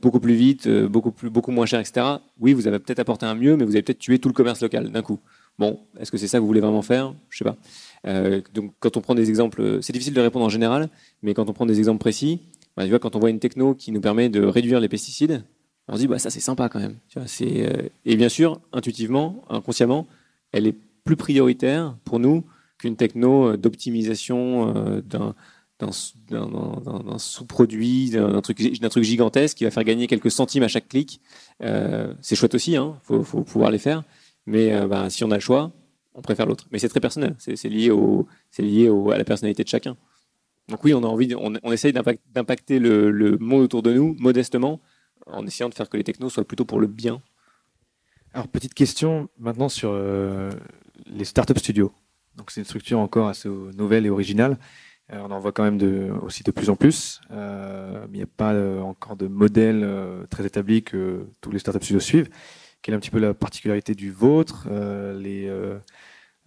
beaucoup plus vite, beaucoup, moins cher, etc., oui, vous avez peut-être apporté un mieux, mais vous avez peut-être tué tout le commerce local d'un coup. Bon, est-ce que c'est ça que vous voulez vraiment faire? Je sais pas. Donc, quand on prend des exemples, c'est difficile de répondre en général, mais quand on prend des exemples précis, bah, tu vois, quand on voit une techno qui nous permet de réduire les pesticides, on se dit bah ça c'est sympa quand même. Euh, et bien sûr intuitivement, inconsciemment, elle est plus prioritaire pour nous qu'une techno euh, d'optimisation euh, d'un sous-produit, d'un truc, gigantesque qui va faire gagner quelques centimes à chaque clic. C'est chouette aussi, hein, faut, pouvoir les faire. Mais bah, si on a le choix, on préfère l'autre. Mais c'est très personnel. C'est lié, à la personnalité de chacun. Donc oui, on a envie, on, essaye d'impact- d'impacter le monde autour de nous modestement, en essayant de faire que les technos soient plutôt pour le bien. Alors, petite question maintenant sur euh, les startup studios. Donc, c'est une structure encore assez nouvelle et originale. Euh, on en voit quand même de, aussi de plus en plus. Euh, mais il n'y a pas euh, encore de modèle très établi que tous les startup studios suivent. Quelle est un petit peu la particularité du vôtre Les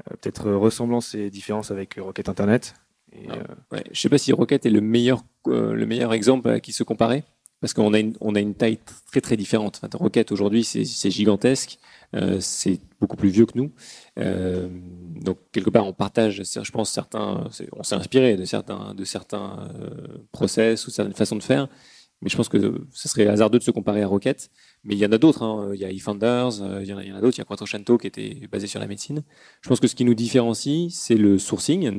peut-être ressemblances et différences avec Rocket Internet et, Ah. Ouais, je sais pas si Rocket est le meilleur, le meilleur exemple à qui se comparer, parce qu'on a une, taille très très différente. Rocket aujourd'hui c'est gigantesque, euh, c'est beaucoup plus vieux que nous. Euh, donc quelque part on partage, je pense certains, on s'est inspiré de certains, de certains euh, process ou certaines façons de faire. Mais je pense que ce serait hasardeux de se comparer à Rocket. Mais il y en a d'autres. hein. Il y a eFounders, il y en a, d'autres. Il y a Quattrocento qui était basé sur la médecine. Je pense que ce qui nous différencie, c'est le sourcing,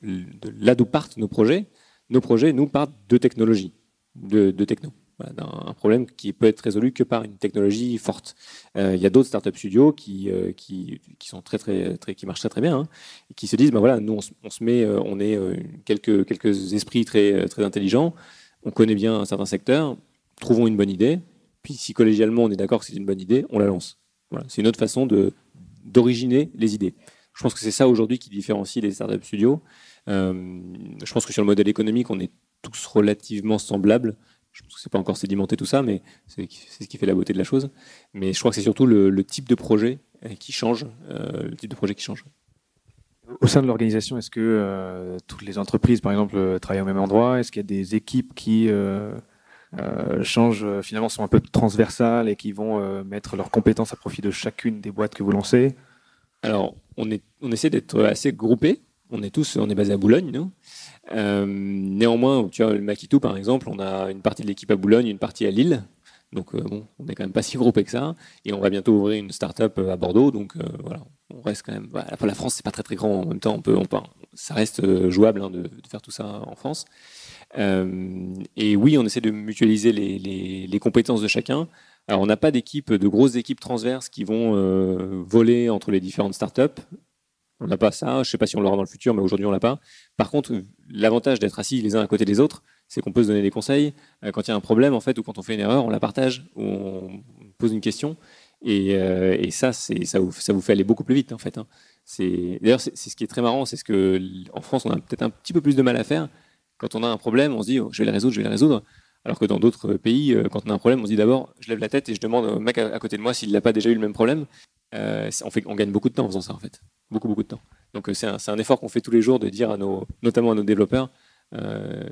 là d'où partent nos projets. Nos projets, nous, partent de technologie, de, techno. Voilà, un problème qui peut être résolu que par une technologie forte. Euh, il y a d'autres startup studios qui, euh, qui, qui sont très, très, très, qui marchent très, très bien, hein, et qui se disent, ben voilà, nous, on se, met, euh, on est quelques, quelques esprits très, très intelligents, on connaît bien un certain secteur, trouvons une bonne idée, puis si collégialement on est d'accord que c'est une bonne idée, on la lance. Voilà, c'est une autre façon de d'originer les idées. Je pense que c'est ça aujourd'hui qui différencie les startup studios. Je pense que sur le modèle économique, on est tous relativement semblables. Je pense que c'est pas encore sédimenté tout ça, mais c'est ce qui fait la beauté de la chose. Mais je crois que c'est surtout le, le type de projet euh, qui change, euh, le type de projet qui change. Au sein de l'organisation, est-ce que euh, toutes les entreprises, par exemple, travaillent au même endroit? Est-ce qu'il y a des équipes qui euh, changent, finalement, sont un peu transversales et qui vont mettre leurs compétences à profit de chacune des boîtes que vous lancez? Alors, on, est, on essaie d'être assez groupés. On est tous, on est basé à Boulogne, nous. Euh, néanmoins, tu le Makitou, par exemple, on a une partie de l'équipe à Boulogne, une partie à Lille. Donc, euh, bon, on n'est quand même pas si groupé que ça. Et on va bientôt ouvrir une start-up euh, à Bordeaux. Donc, voilà, on reste quand même. Pour la France, c'est pas très très grand. En même temps, on peut, ça reste jouable hein, de, faire tout ça en France. Et oui, on essaie de mutualiser les, les, compétences de chacun. Alors, on n'a pas d'équipe, de grosses équipes transverses qui vont voler entre les différentes startups. On n'a pas ça. Je sais pas si on l'aura dans le futur, mais aujourd'hui, on l'a pas. Par contre, l'avantage d'être assis les uns à côté des autres, c'est qu'on peut se donner des conseils. Euh, Quand il y a un problème, en fait, ou quand on fait une erreur, on la partage, ou on pose une question. Et, euh, ça, ça, vous, fait aller beaucoup plus vite, en fait. hein. D'ailleurs, c'est, ce qui est très marrant, c'est ce que, en France, on a peut-être un petit peu plus de mal à faire. Quand on a un problème, on se dit, oh, je vais le résoudre, je vais le résoudre. Alors que dans d'autres pays, euh, quand on a un problème, on se dit d'abord, je lève la tête et je demande au mec à, côté de moi s'il n'a pas déjà eu le même problème. On gagne beaucoup de temps en faisant ça, en fait. Beaucoup, beaucoup de temps. Donc, euh, c'est un, c'est un effort qu'on fait tous les jours de dire à nos, notamment à nos développeurs, euh,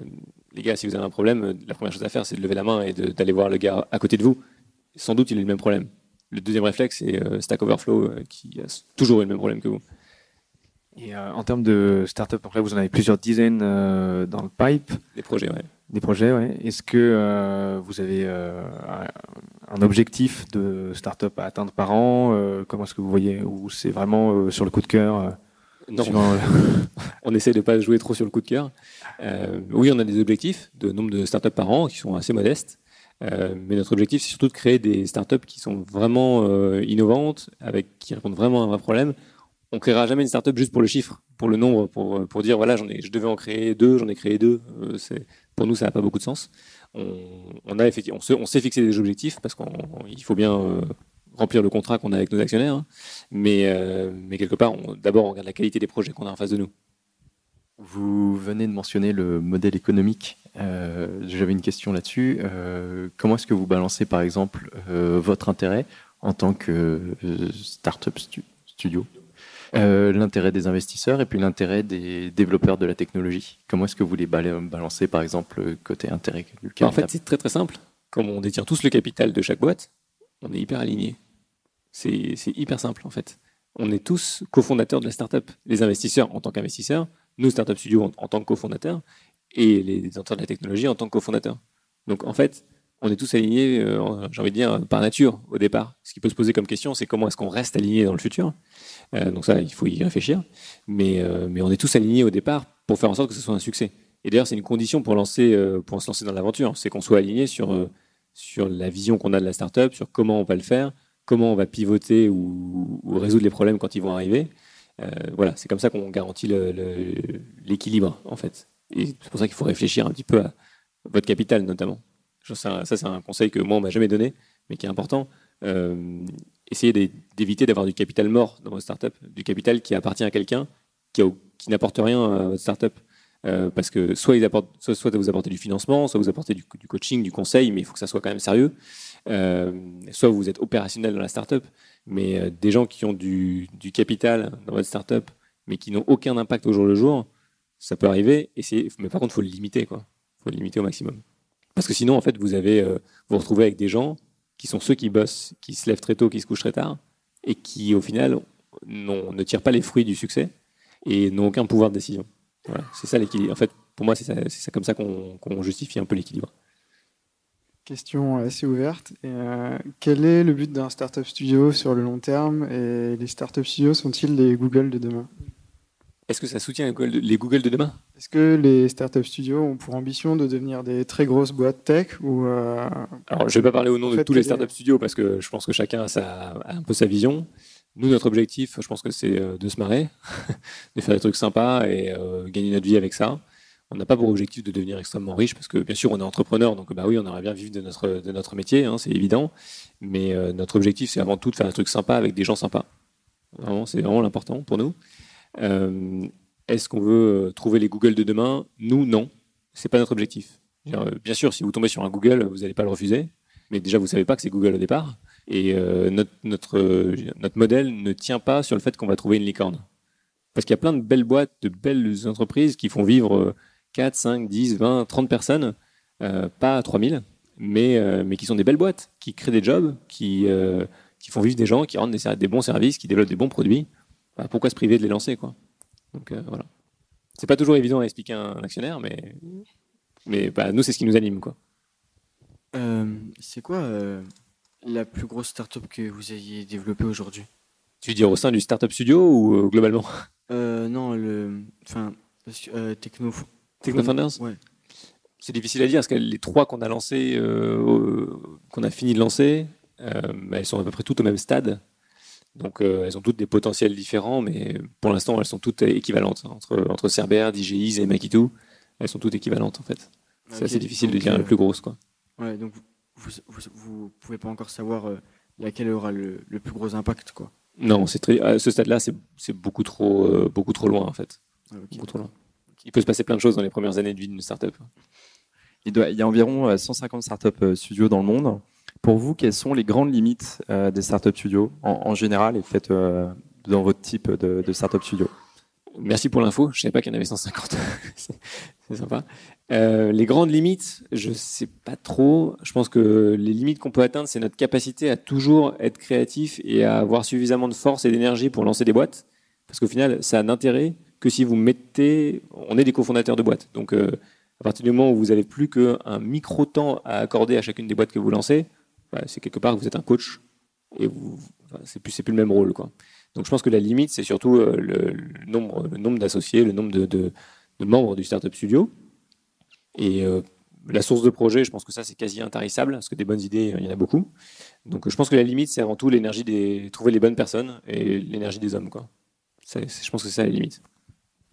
les gars, si vous avez un problème, euh, la première chose à faire, c'est de lever la main et d'aller voir le gars à côté de vous. Sans doute, il a le même problème. Le deuxième réflexe, c'est euh, Stack Overflow, euh, qui a toujours eu le même problème que vous. Et en termes de start-up, après, vous en avez plusieurs dizaines dans le pipe, Des projets, ouais. Des projets. Ouais. Est-ce que euh, vous avez euh, un- objectif de start-up à atteindre par an Euh, Comment est-ce que vous voyez Ou c'est vraiment sur le coup de cœur Non, suivant- <laughs> on essaie de pas jouer trop sur le coup de cœur. Oui, on a des objectifs de nombre de startups par an qui sont assez modestes. Mais notre objectif, c'est surtout de créer des startups qui sont vraiment innovantes, avec qui répondent vraiment à un vrai problème. On créera jamais une startup juste pour le chiffre, pour le nombre, pour, pour dire voilà, j'en ai, je devais en créer deux, j'en ai créé deux. C'est, pour nous, ça n'a pas beaucoup de sens. On, on a des objectifs parce qu'il faut bien euh, remplir le contrat qu'on a avec nos actionnaires. hein. Mais, euh, mais quelque part, d'abord, on regarde la qualité des projets qu'on a en face de nous. Vous venez de mentionner le modèle économique. Euh, J'avais une question là-dessus. Comment est-ce que vous balancez, par exemple, votre intérêt en tant que startup stu- studio, euh, l'intérêt des investisseurs et puis l'intérêt des développeurs de la technologie Comment est-ce que vous les bala- balancez, par exemple, côté intérêt du Bah, en capital fait, c'est très très simple. Comme on détient tous le capital de chaque boîte, on est hyper alignés. C'est hyper simple en fait. On est tous cofondateurs de la startup. Les investisseurs en tant qu'investisseurs, nous, Startup Studio, en, en tant que cofondateurs, et les détenteurs de la technologie en tant que cofondateurs. Donc en fait, on est tous alignés, euh, j'ai envie de dire, par nature au départ. Ce qui peut se poser comme question, c'est comment est-ce qu'on reste aligné dans le futur. Euh, donc ça, il faut y réfléchir. Mais, euh, mais on est tous alignés au départ pour faire en sorte que ce soit un succès. Et d'ailleurs, c'est une condition pour, lancer, pour se lancer dans l'aventure, c'est qu'on soit aligné sur, sur la vision qu'on a de la startup, sur comment on va le faire, comment on va pivoter ou, ou résoudre les problèmes quand ils vont arriver. Voilà, c'est comme ça qu'on garantit l'équilibre, en fait. Et c'est pour ça qu'il faut réfléchir un petit peu à votre capital, notamment. Ça, c'est un conseil que moi, on m'a jamais donné, mais qui est important. Euh, essayez d'é- d'éviter d'avoir du capital mort dans votre startup, du capital qui appartient à quelqu'un qui, n'apporte rien à votre startup. Euh, parce que soit, vous apportez du financement, soit vous apportez du, coaching, du conseil, mais il faut que ça soit quand même sérieux. Euh, soit vous êtes opérationnel dans la startup, mais des gens qui ont du, capital dans votre startup, mais qui n'ont aucun impact au jour le jour, ça peut arriver. Mais par contre, il faut le limiter, quoi. faut le limiter au maximum. Parce que sinon, en fait, vous avez, euh, vous retrouvez avec des gens qui sont ceux qui bossent, qui se lèvent très tôt, qui se couchent très tard, et qui, au final, ne tirent pas les fruits du succès et n'ont aucun pouvoir de décision. Voilà, c'est ça l'équilibre. En fait, pour moi, c'est ça, comme ça qu'on justifie un peu l'équilibre. Question assez ouverte. Euh, quel est le but d'un startup studio sur le long terme? Et les startup studios sont-ils les Google de demain? Est-ce que ça soutient les Google de, demain? Est-ce que les startup studios ont pour ambition de devenir des très grosses boîtes tech ou euh, Alors, je ne vais pas parler au nom en de tous les startup studios parce que je pense que chacun a, sa- a un peu sa vision. Nous, notre objectif, je pense que c'est euh, de se marrer, <laughs> de faire des trucs sympas et euh, gagner notre vie avec ça. On n'a pas pour objectif de devenir extrêmement riche parce que bien sûr on est entrepreneur, donc bah oui, on aimerait bien vivre de notre, de notre métier, hein, c'est évident. Mais euh, notre objectif, c'est avant tout de faire un truc sympa avec des gens sympas. Vraiment, c'est vraiment l'important pour nous. Euh, Est-ce qu'on veut euh, trouver les Google de demain? Nous, non. C'est pas notre objectif. Euh, Bien sûr, si vous tombez sur un Google, vous n'allez pas le refuser. Mais déjà, vous savez pas que c'est Google au départ. Et notre, notre, notre modèle ne tient pas sur le fait qu'on va trouver une licorne. Parce qu'il y a plein de belles boîtes, de belles entreprises qui font vivre euh, 4, 5, 10, 20, 30 personnes, pas 3000, mais, mais qui sont des belles boîtes, qui créent des jobs, qui, qui font vivre des gens, qui rendent des, des bons services, qui développent des bons produits. Bah, pourquoi se priver de les lancer quoi? Donc euh, voilà. C'est pas toujours évident à expliquer à un actionnaire, mais, mais bah, nous, c'est ce qui nous anime. Quoi. Euh, c'est quoi euh, la plus grosse startup que vous ayez développée aujourd'hui? Tu veux dire au sein du Startup Studio ou globalement? Euh, Non, le. Enfin, euh, Techno. Technofounders Ouais. C'est difficile à dire parce que les trois qu'on a lancés, euh, qu'on a fini de lancer, euh, elles sont à peu près toutes au même stade. Donc euh, elles ont toutes des potentiels différents, mais pour l'instant elles sont toutes équivalentes hein, entre entre Cerber, DJI et Makitu. Elles sont toutes équivalentes en fait. C'est assez difficile de dire la euh, plus grosse quoi. Ouais, donc vous, vous pouvez pas encore savoir euh, laquelle aura le, le plus gros impact, quoi. Non, c'est très, à ce stade-là, c'est c'est beaucoup trop euh, beaucoup trop loin en fait. Ah. Beaucoup trop loin. Il peut se passer plein de choses dans les premières années de vie d'une startup. Il, doit- il y a environ euh, 150 startups studios dans le monde. Pour vous, quelles sont les grandes limites euh, des startups studios en, général et peut-être euh, dans votre type de, startup studio? Merci pour l'info. Je savais pas qu'il y en avait 150. <laughs> c'est sympa. Euh, les grandes limites, je sais pas trop. Je pense que les limites qu'on peut atteindre, c'est notre capacité à toujours être créatif et à avoir suffisamment de force et d'énergie pour lancer des boîtes. Parce qu'au final, ça a d'intérêt que si vous mettez, on est des cofondateurs de boîtes. Donc, à partir du moment où vous avez plus qu'un micro temps à accorder à chacune des boîtes que vous lancez, bah, c'est quelque part vous êtes un coach et vous, enfin, c'est plus, le même rôle, quoi. Donc je pense que la limite, c'est surtout euh, le, nombre, le nombre d'associés, le nombre de, de- membres du Startup Studio. Et euh, la source de projet, je pense que ça, c'est quasi intarissable, parce que des bonnes idées, il y en a beaucoup. Donc je pense que la limite, c'est avant tout l'énergie des. trouver les bonnes personnes et l'énergie des hommes. Quoi. Je pense que c'est ça la limite.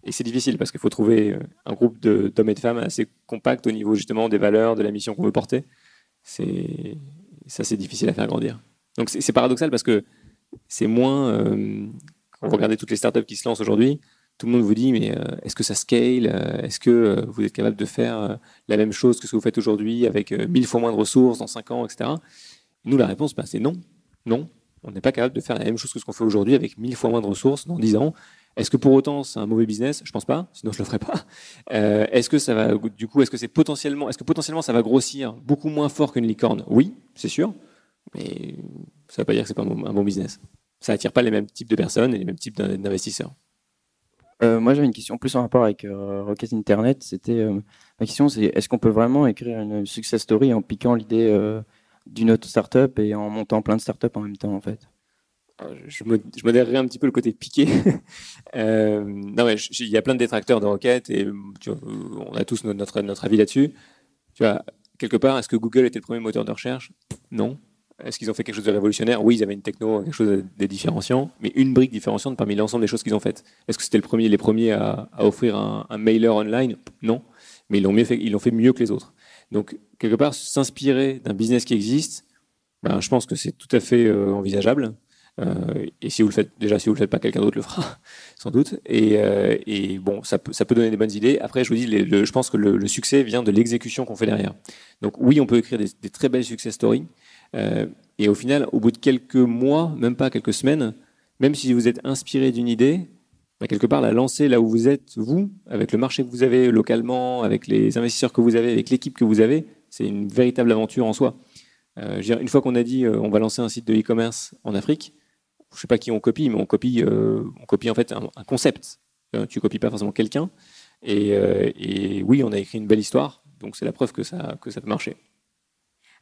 Et c'est difficile, parce qu'il faut trouver euh, un groupe d'hommes et de femmes assez compact au niveau justement des valeurs, de la mission qu'on veut porter. C'est ça, c'est difficile à faire grandir. Donc c'est paradoxal parce que c'est moins. euh, quand vous regardez toutes les startups qui se lancent aujourd'hui, tout le monde vous dit mais euh, est-ce que ça scale Euh, Est-ce que vous êtes capable de faire la même chose que ce que vous faites aujourd'hui avec euh, mille fois moins de ressources dans 5 ans, etc. Nous, la réponse, bah, c'est non. Non, on n'est pas capable de faire la même chose que ce qu'on fait aujourd'hui avec mille fois moins de ressources dans 10 ans. Est-ce que pour autant c'est un mauvais business? Je pense pas, sinon je le ferais pas. Euh, est-ce que ça va, potentiellement, ça va grossir beaucoup moins fort qu'une licorne? Oui, c'est sûr, mais ça ne veut pas dire que c'est pas un bon, business. Ça attire pas les mêmes types de personnes et les mêmes types d'in- d'investisseurs. Euh, moi, j'avais une question plus en rapport avec euh, Rocket Internet. C'était ma question, c'est est-ce qu'on peut vraiment écrire une success story en piquant l'idée d'une autre startup et en montant plein de startups en même temps, en fait? Je, mo- je modérerai un petit peu le côté piqué. <laughs> Euh, non, mais il y a plein de détracteurs de Rocket et vois, on a tous notre, notre, avis là-dessus. Tu vois, quelque part, est-ce que Google était le premier moteur de recherche? Non. Est-ce qu'ils ont fait quelque chose de révolutionnaire? Oui, ils avaient une techno, quelque chose de différenciant, mais une brique différenciante parmi l'ensemble des choses qu'ils ont faites. Est-ce que c'était le premier, les premiers à, offrir un, mailer online? Non, mais ils l'ont mieux fait, ils l'ont fait mieux que les autres. Donc quelque part, s'inspirer d'un business qui existe, ben, je pense que c'est tout à fait euh, envisageable. Euh, et si vous le faites, déjà, si vous le faites pas, quelqu'un d'autre le fera, <laughs> sans doute. Et, euh, bon, ça peut, donner des bonnes idées. Après, je vous dis, je pense que le, succès vient de l'exécution qu'on fait derrière. Donc oui, on peut écrire des, très belles success stories. Euh, et au final, au bout de quelques mois, même pas quelques semaines, même si vous êtes inspiré d'une idée, bah, quelque part la lancer là où vous êtes, vous, avec le marché que vous avez localement, avec les investisseurs que vous avez, avec l'équipe que vous avez, c'est une véritable aventure en soi. Je veux dire, une fois qu'on a dit on va lancer un site de e-commerce en Afrique, je sais pas qui on copie, mais on copie, euh, on copie en fait un, concept. Euh, tu copies pas forcément quelqu'un. Et, euh, et, oui, on a écrit une belle histoire, donc c'est la preuve que ça, que ça peut marcher.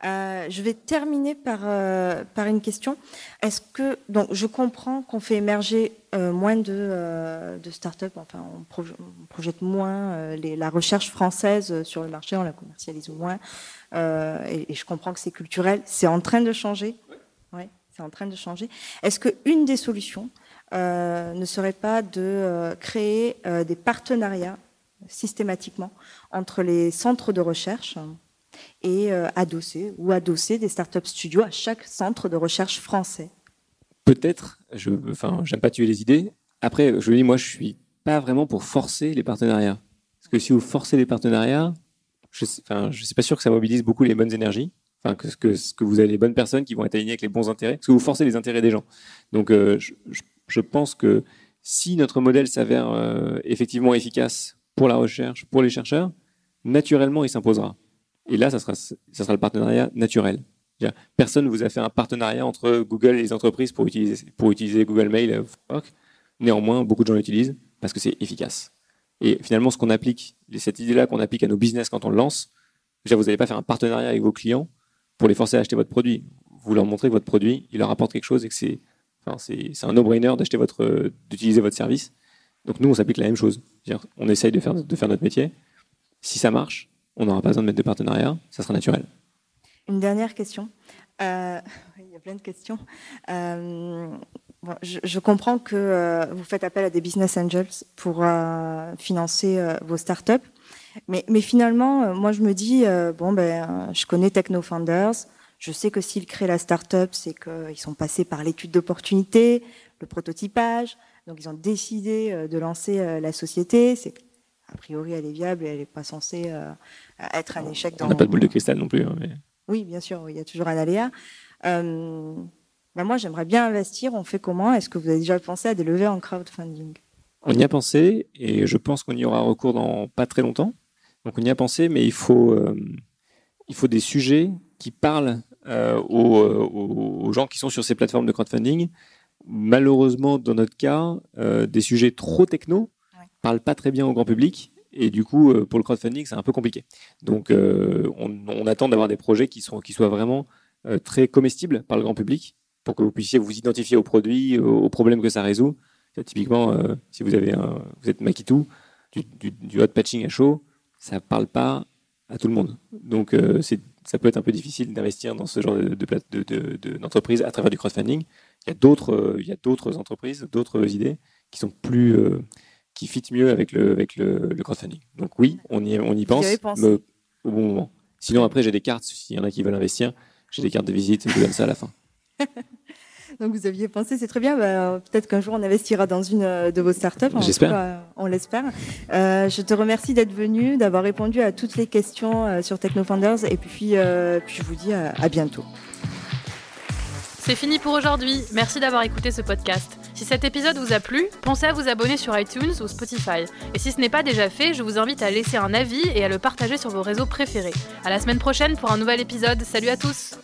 Euh, je vais terminer par, par une question. Est-ce que donc je comprends qu'on fait émerger moins de, de startups, enfin on, proje on projette moins la recherche française sur le marché, on la commercialise moins, et, je comprends que c'est culturel. C'est en train de changer. C'est en train de changer. Est-ce que une des solutions ne serait pas de créer des partenariats systématiquement entre les centres de recherche et euh, adosser ou adosser des startups studios à chaque centre de recherche français? Peut-être, je, enfin, j'aime pas tuer les idées. Après, je dis, moi, je suis pas vraiment pour forcer les partenariats. Parce que si vous forcez les partenariats, je, je suis pas sûr que ça mobilise beaucoup les bonnes énergies. Que, que, que vous avez les bonnes personnes qui vont être alignées avec les bons intérêts. Parce que vous forcez les intérêts des gens. Donc, euh, je, pense que si notre modèle s'avère euh, effectivement efficace pour la recherche, pour les chercheurs, naturellement, il s'imposera. Et là, ça sera, ça sera le partenariat naturel. Personne ne vous a fait un partenariat entre Google et les entreprises pour utiliser, pour utiliser Google Mail. Néanmoins, beaucoup de gens l'utilisent parce que c'est efficace. Et finalement, ce qu'on applique, cette idée-là qu'on applique à nos business quand on le lance, déjà, vous n'allez pas faire un partenariat avec vos clients pour les forcer à acheter votre produit. Vous leur montrez que votre produit, il leur apporte quelque chose et que c'est, enfin, un no-brainer d'acheter votre, d'utiliser votre service. Donc nous, on s'applique la même chose. On essaye de faire, de faire notre métier. Si ça marche, on n'aura pas besoin de mettre de partenariat, ça sera naturel. Une dernière question. Euh, <laughs> il y a plein de questions. Euh, je, comprends que euh, vous faites appel à des business angels pour euh, financer euh, vos startups, mais, mais finalement, euh, moi je me dis bon ben, je connais Techno Founders. Je sais que s'ils créent la startup, c'est qu'ils sont passés par l'étude d'opportunité, le prototypage, donc ils ont décidé de lancer la société. C'est a priori, elle est viable et elle n'est pas censée euh, être un échec. Dans... On n'a pas de boule de cristal non plus. Hein, mais... Oui, bien sûr, il y a toujours un aléa. Euh, ben moi, j'aimerais bien investir. On fait comment? Est-ce que vous avez déjà pensé à des levées en crowdfunding? On y a pensé et je pense qu'on y aura recours dans pas très longtemps. Donc on y a pensé, mais il faut, euh, il faut des sujets qui parlent euh, aux, aux, gens qui sont sur ces plateformes de crowdfunding. Malheureusement, dans notre cas, euh, des sujets trop techno parle pas très bien au grand public. Et du coup, euh, pour le crowdfunding, c'est un peu compliqué. Donc, euh, on, on, attend d'avoir des projets qui, sont, qui soient vraiment euh, très comestibles par le grand public pour que vous puissiez vous identifier aux produits, aux, problèmes que ça résout. Typiquement, euh, si vous avez un, vous êtes Makitou, du, du, du, hot patching à chaud, ça parle pas à tout le monde. Donc, euh, ça peut être un peu difficile d'investir dans ce genre d'entreprise de, de, de, à travers du crowdfunding. Il y a d'autres, d'autres entreprises, d'autres idées qui sont plus qui fit mieux avec le, avec le, le crowdfunding. Donc oui, on y, on y pense, mais au bon moment. Sinon, après, j'ai des cartes, s'il y en a qui veulent investir, j'ai des cartes de visite, je vous donne ça à la fin. <laughs> Donc vous aviez pensé, c'est très bien. Bah, Peut-être qu'un jour on investira dans une euh, de vos startups. J'espère. On l'espère. Euh, je te remercie d'être venu, d'avoir répondu à toutes les questions euh, sur TechnoFounders, et puis, euh, puis je vous dis à, à bientôt. C'est fini pour aujourd'hui. Merci d'avoir écouté ce podcast. Si cet épisode vous a plu, pensez à vous abonner sur iTunes ou Spotify. Et si ce n'est pas déjà fait, je vous invite à laisser un avis et à le partager sur vos réseaux préférés. À la semaine prochaine pour un nouvel épisode. Salut à tous!